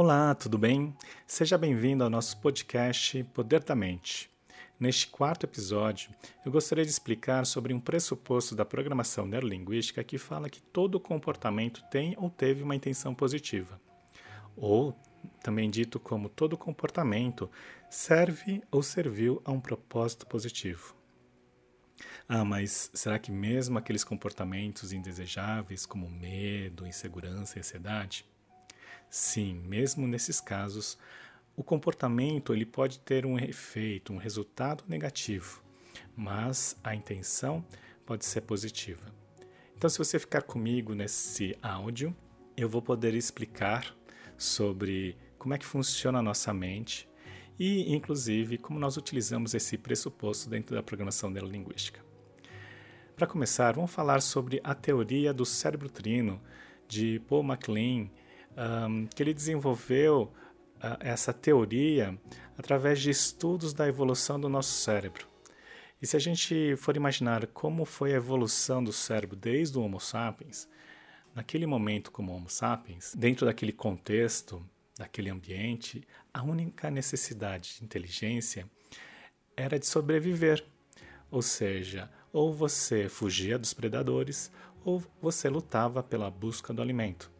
Olá, tudo bem? Seja bem-vindo ao nosso podcast Poder da Mente. Neste quarto episódio, eu gostaria de explicar sobre um pressuposto da programação neurolinguística que fala que todo comportamento tem ou teve uma intenção positiva. Ou, também dito como todo comportamento serve ou serviu a um propósito positivo. Ah, mas será que mesmo aqueles comportamentos indesejáveis, como medo, insegurança e ansiedade? Sim, mesmo nesses casos, o comportamento ele pode ter um efeito, um resultado negativo, mas a intenção pode ser positiva. Então, se você ficar comigo nesse áudio, eu vou poder explicar sobre como é que funciona a nossa mente e, inclusive, como nós utilizamos esse pressuposto dentro da programação neurolinguística. Para começar, vamos falar sobre a teoria do cérebro trino de Paul MacLean, um, que ele desenvolveu uh, essa teoria através de estudos da evolução do nosso cérebro. E se a gente for imaginar como foi a evolução do cérebro desde o Homo sapiens, naquele momento como Homo sapiens, dentro daquele contexto, daquele ambiente, a única necessidade de inteligência era de sobreviver. Ou seja, ou você fugia dos predadores, ou você lutava pela busca do alimento.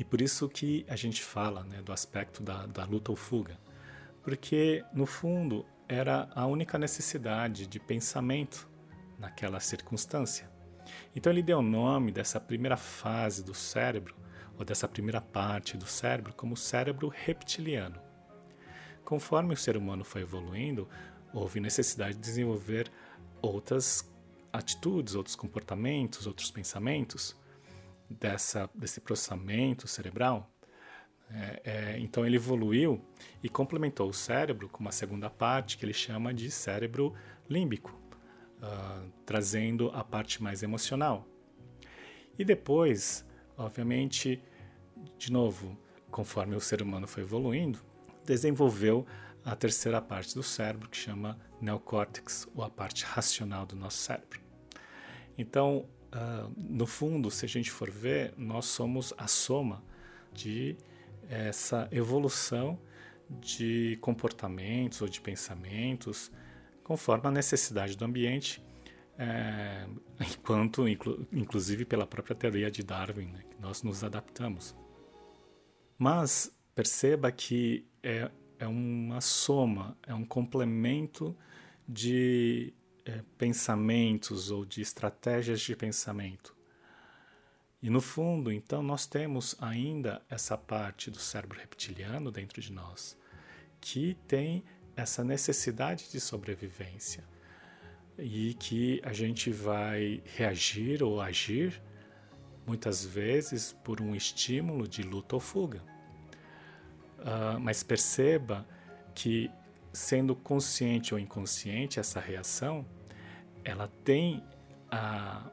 E por isso que a gente fala né, do aspecto da, da luta ou fuga, porque no fundo era a única necessidade de pensamento naquela circunstância. Então ele deu o nome dessa primeira fase do cérebro, ou dessa primeira parte do cérebro, como cérebro reptiliano. Conforme o ser humano foi evoluindo, houve necessidade de desenvolver outras atitudes, outros comportamentos, outros pensamentos dessa, desse processamento cerebral. É, é, então ele evoluiu e complementou o cérebro com uma segunda parte que ele chama de cérebro límbico, uh, trazendo a parte mais emocional. E depois, obviamente, de novo, conforme o ser humano foi evoluindo, desenvolveu a terceira parte do cérebro, que chama neocórtex, ou a parte racional do nosso cérebro. Então, uh, no fundo, se a gente for ver, nós somos a soma de essa evolução de comportamentos ou de pensamentos conforme a necessidade do ambiente, é, enquanto, inclu, inclusive pela própria teoria de Darwin, né, que nós nos adaptamos. Mas perceba que é é uma soma, é um complemento de é, pensamentos ou de estratégias de pensamento. E no fundo, então, nós temos ainda essa parte do cérebro reptiliano dentro de nós, que tem essa necessidade de sobrevivência e que a gente vai reagir ou agir muitas vezes por um estímulo de luta ou fuga. Uh, mas perceba que, sendo consciente ou inconsciente, essa reação ela tem a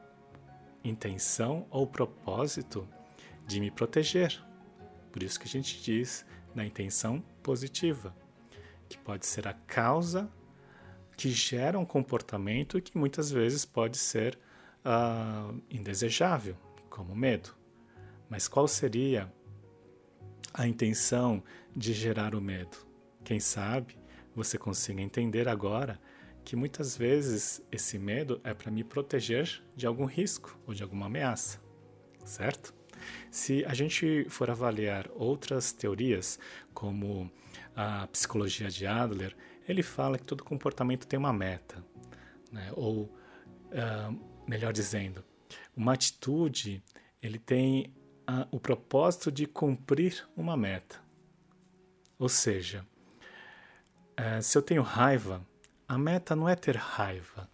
intenção ou propósito de me proteger. Por isso que a gente diz na intenção positiva, que pode ser a causa que gera um comportamento que muitas vezes pode ser uh, indesejável, como medo. Mas qual seria a intenção de gerar o medo. Quem sabe você consiga entender agora que muitas vezes esse medo é para me proteger de algum risco ou de alguma ameaça, certo? Se a gente for avaliar outras teorias, como a psicologia de Adler, ele fala que todo comportamento tem uma meta, né? ou, uh, melhor dizendo, uma atitude ele tem a, o propósito de cumprir uma meta. Ou seja, é, se eu tenho raiva, a meta não é ter raiva,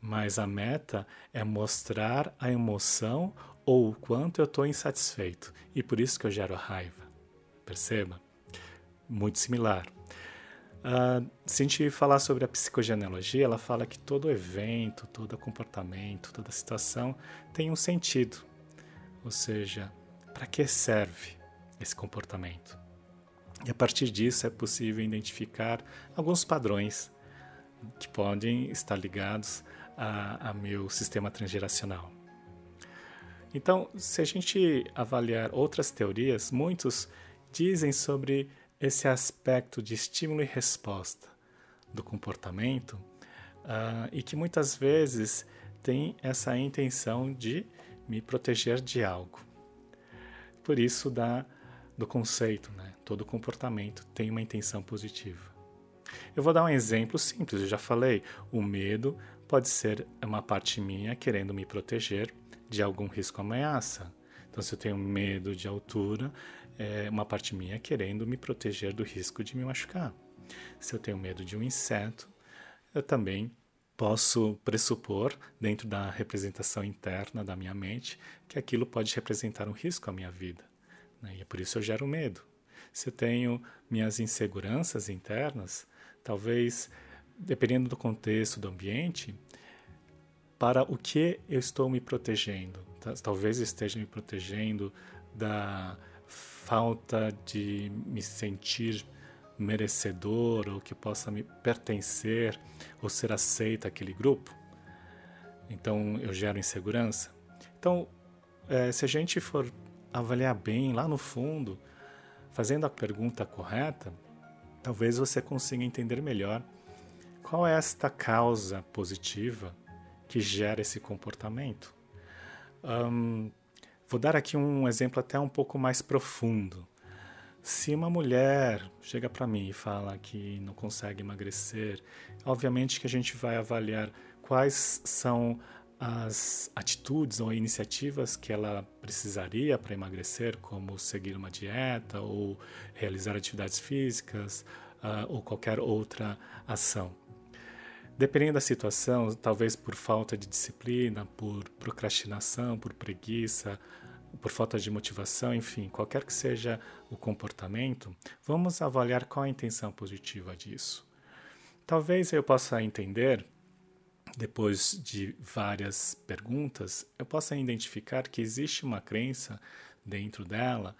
mas a meta é mostrar a emoção ou o quanto eu estou insatisfeito. E por isso que eu gero raiva. Perceba? Muito similar. Uh, se a gente falar sobre a psicogenealogia, ela fala que todo evento, todo comportamento, toda situação tem um sentido. Ou seja, para que serve esse comportamento? E a partir disso é possível identificar alguns padrões que podem estar ligados a, a meu sistema transgeracional. Então, se a gente avaliar outras teorias, muitos dizem sobre esse aspecto de estímulo e resposta do comportamento uh, e que muitas vezes tem essa intenção de me proteger de algo. Por isso da do conceito, né? Todo comportamento tem uma intenção positiva. Eu vou dar um exemplo simples, eu já falei, o medo pode ser uma parte minha querendo me proteger de algum risco ameaça. Então, se eu tenho medo de altura, é uma parte minha querendo me proteger do risco de me machucar. Se eu tenho medo de um inseto, eu também posso pressupor, dentro da representação interna da minha mente, que aquilo pode representar um risco à minha vida. Né? E é por isso eu gero medo. Se eu tenho minhas inseguranças internas, talvez, dependendo do contexto, do ambiente, para o que eu estou me protegendo? Talvez esteja me protegendo da falta de me sentir merecedor ou que possa me pertencer ou ser aceita aquele grupo. Então eu gero insegurança. Então, é, se a gente for avaliar bem lá no fundo, fazendo a pergunta correta, talvez você consiga entender melhor qual é esta causa positiva que gera esse comportamento. Um, vou dar aqui um exemplo até um pouco mais profundo. Se uma mulher chega para mim e fala que não consegue emagrecer, obviamente que a gente vai avaliar quais são as atitudes ou iniciativas que ela precisaria para emagrecer, como seguir uma dieta ou realizar atividades físicas uh, ou qualquer outra ação. Dependendo da situação, talvez por falta de disciplina, por procrastinação, por preguiça, por falta de motivação, enfim, qualquer que seja o comportamento, vamos avaliar qual a intenção positiva disso. Talvez eu possa entender, depois de várias perguntas, eu possa identificar que existe uma crença dentro dela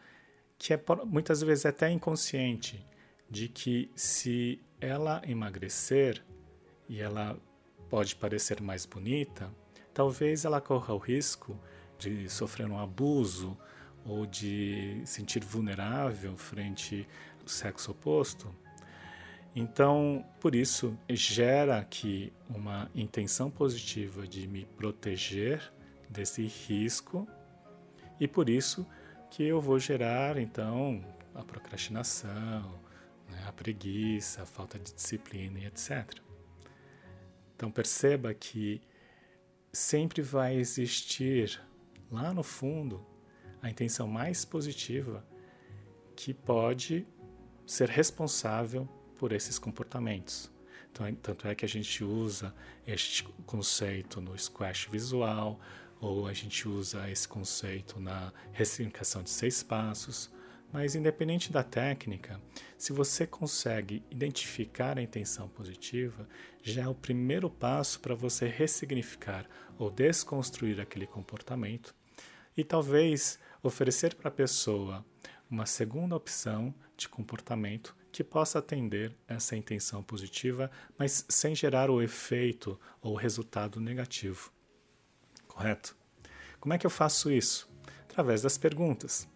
que é muitas vezes até inconsciente, de que se ela emagrecer e ela pode parecer mais bonita, talvez ela corra o risco de sofrer um abuso ou de sentir vulnerável frente ao sexo oposto. Então, por isso, gera aqui uma intenção positiva de me proteger desse risco e por isso que eu vou gerar, então, a procrastinação, né, a preguiça, a falta de disciplina e etc. Então, perceba que sempre vai existir lá no fundo, a intenção mais positiva que pode ser responsável por esses comportamentos. Então, tanto é que a gente usa este conceito no squash visual, ou a gente usa esse conceito na ressignificação de seis passos. Mas, independente da técnica, se você consegue identificar a intenção positiva, já é o primeiro passo para você ressignificar ou desconstruir aquele comportamento e talvez oferecer para a pessoa uma segunda opção de comportamento que possa atender essa intenção positiva, mas sem gerar o efeito ou resultado negativo. Correto? Como é que eu faço isso? Através das perguntas.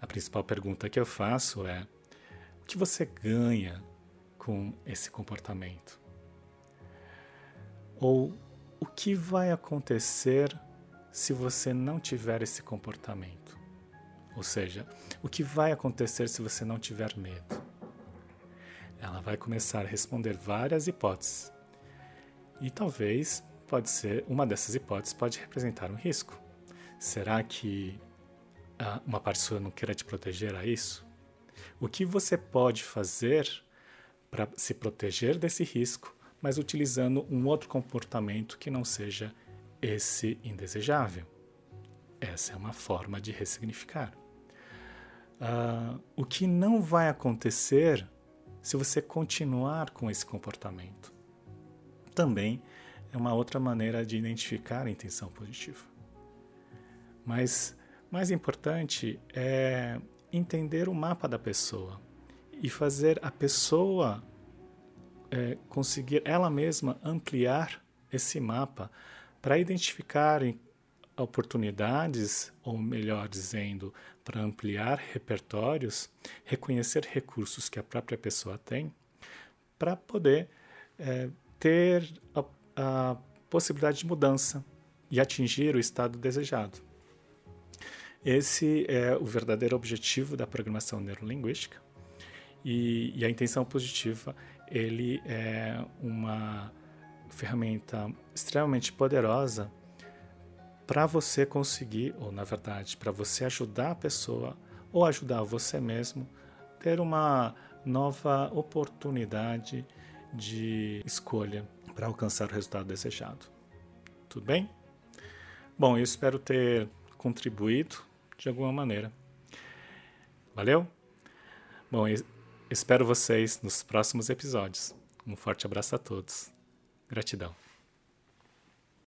A principal pergunta que eu faço é: o que você ganha com esse comportamento? Ou o que vai acontecer se você não tiver esse comportamento. Ou seja, o que vai acontecer se você não tiver medo? Ela vai começar a responder várias hipóteses. E talvez pode ser uma dessas hipóteses pode representar um risco. Será que ah, uma pessoa não queira te proteger a isso? O que você pode fazer para se proteger desse risco, mas utilizando um outro comportamento que não seja esse indesejável. Essa é uma forma de ressignificar. Uh, o que não vai acontecer se você continuar com esse comportamento? Também é uma outra maneira de identificar a intenção positiva. Mas mais importante é entender o mapa da pessoa e fazer a pessoa é, conseguir ela mesma ampliar esse mapa para identificar oportunidades, ou melhor dizendo, para ampliar repertórios, reconhecer recursos que a própria pessoa tem, para poder é, ter a, a possibilidade de mudança e atingir o estado desejado. Esse é o verdadeiro objetivo da programação neurolinguística e, e a intenção positiva ele é uma ferramenta extremamente poderosa para você conseguir, ou na verdade, para você ajudar a pessoa ou ajudar você mesmo ter uma nova oportunidade de escolha para alcançar o resultado desejado. Tudo bem? Bom, eu espero ter contribuído de alguma maneira. Valeu? Bom, espero vocês nos próximos episódios. Um forte abraço a todos. Gratidão.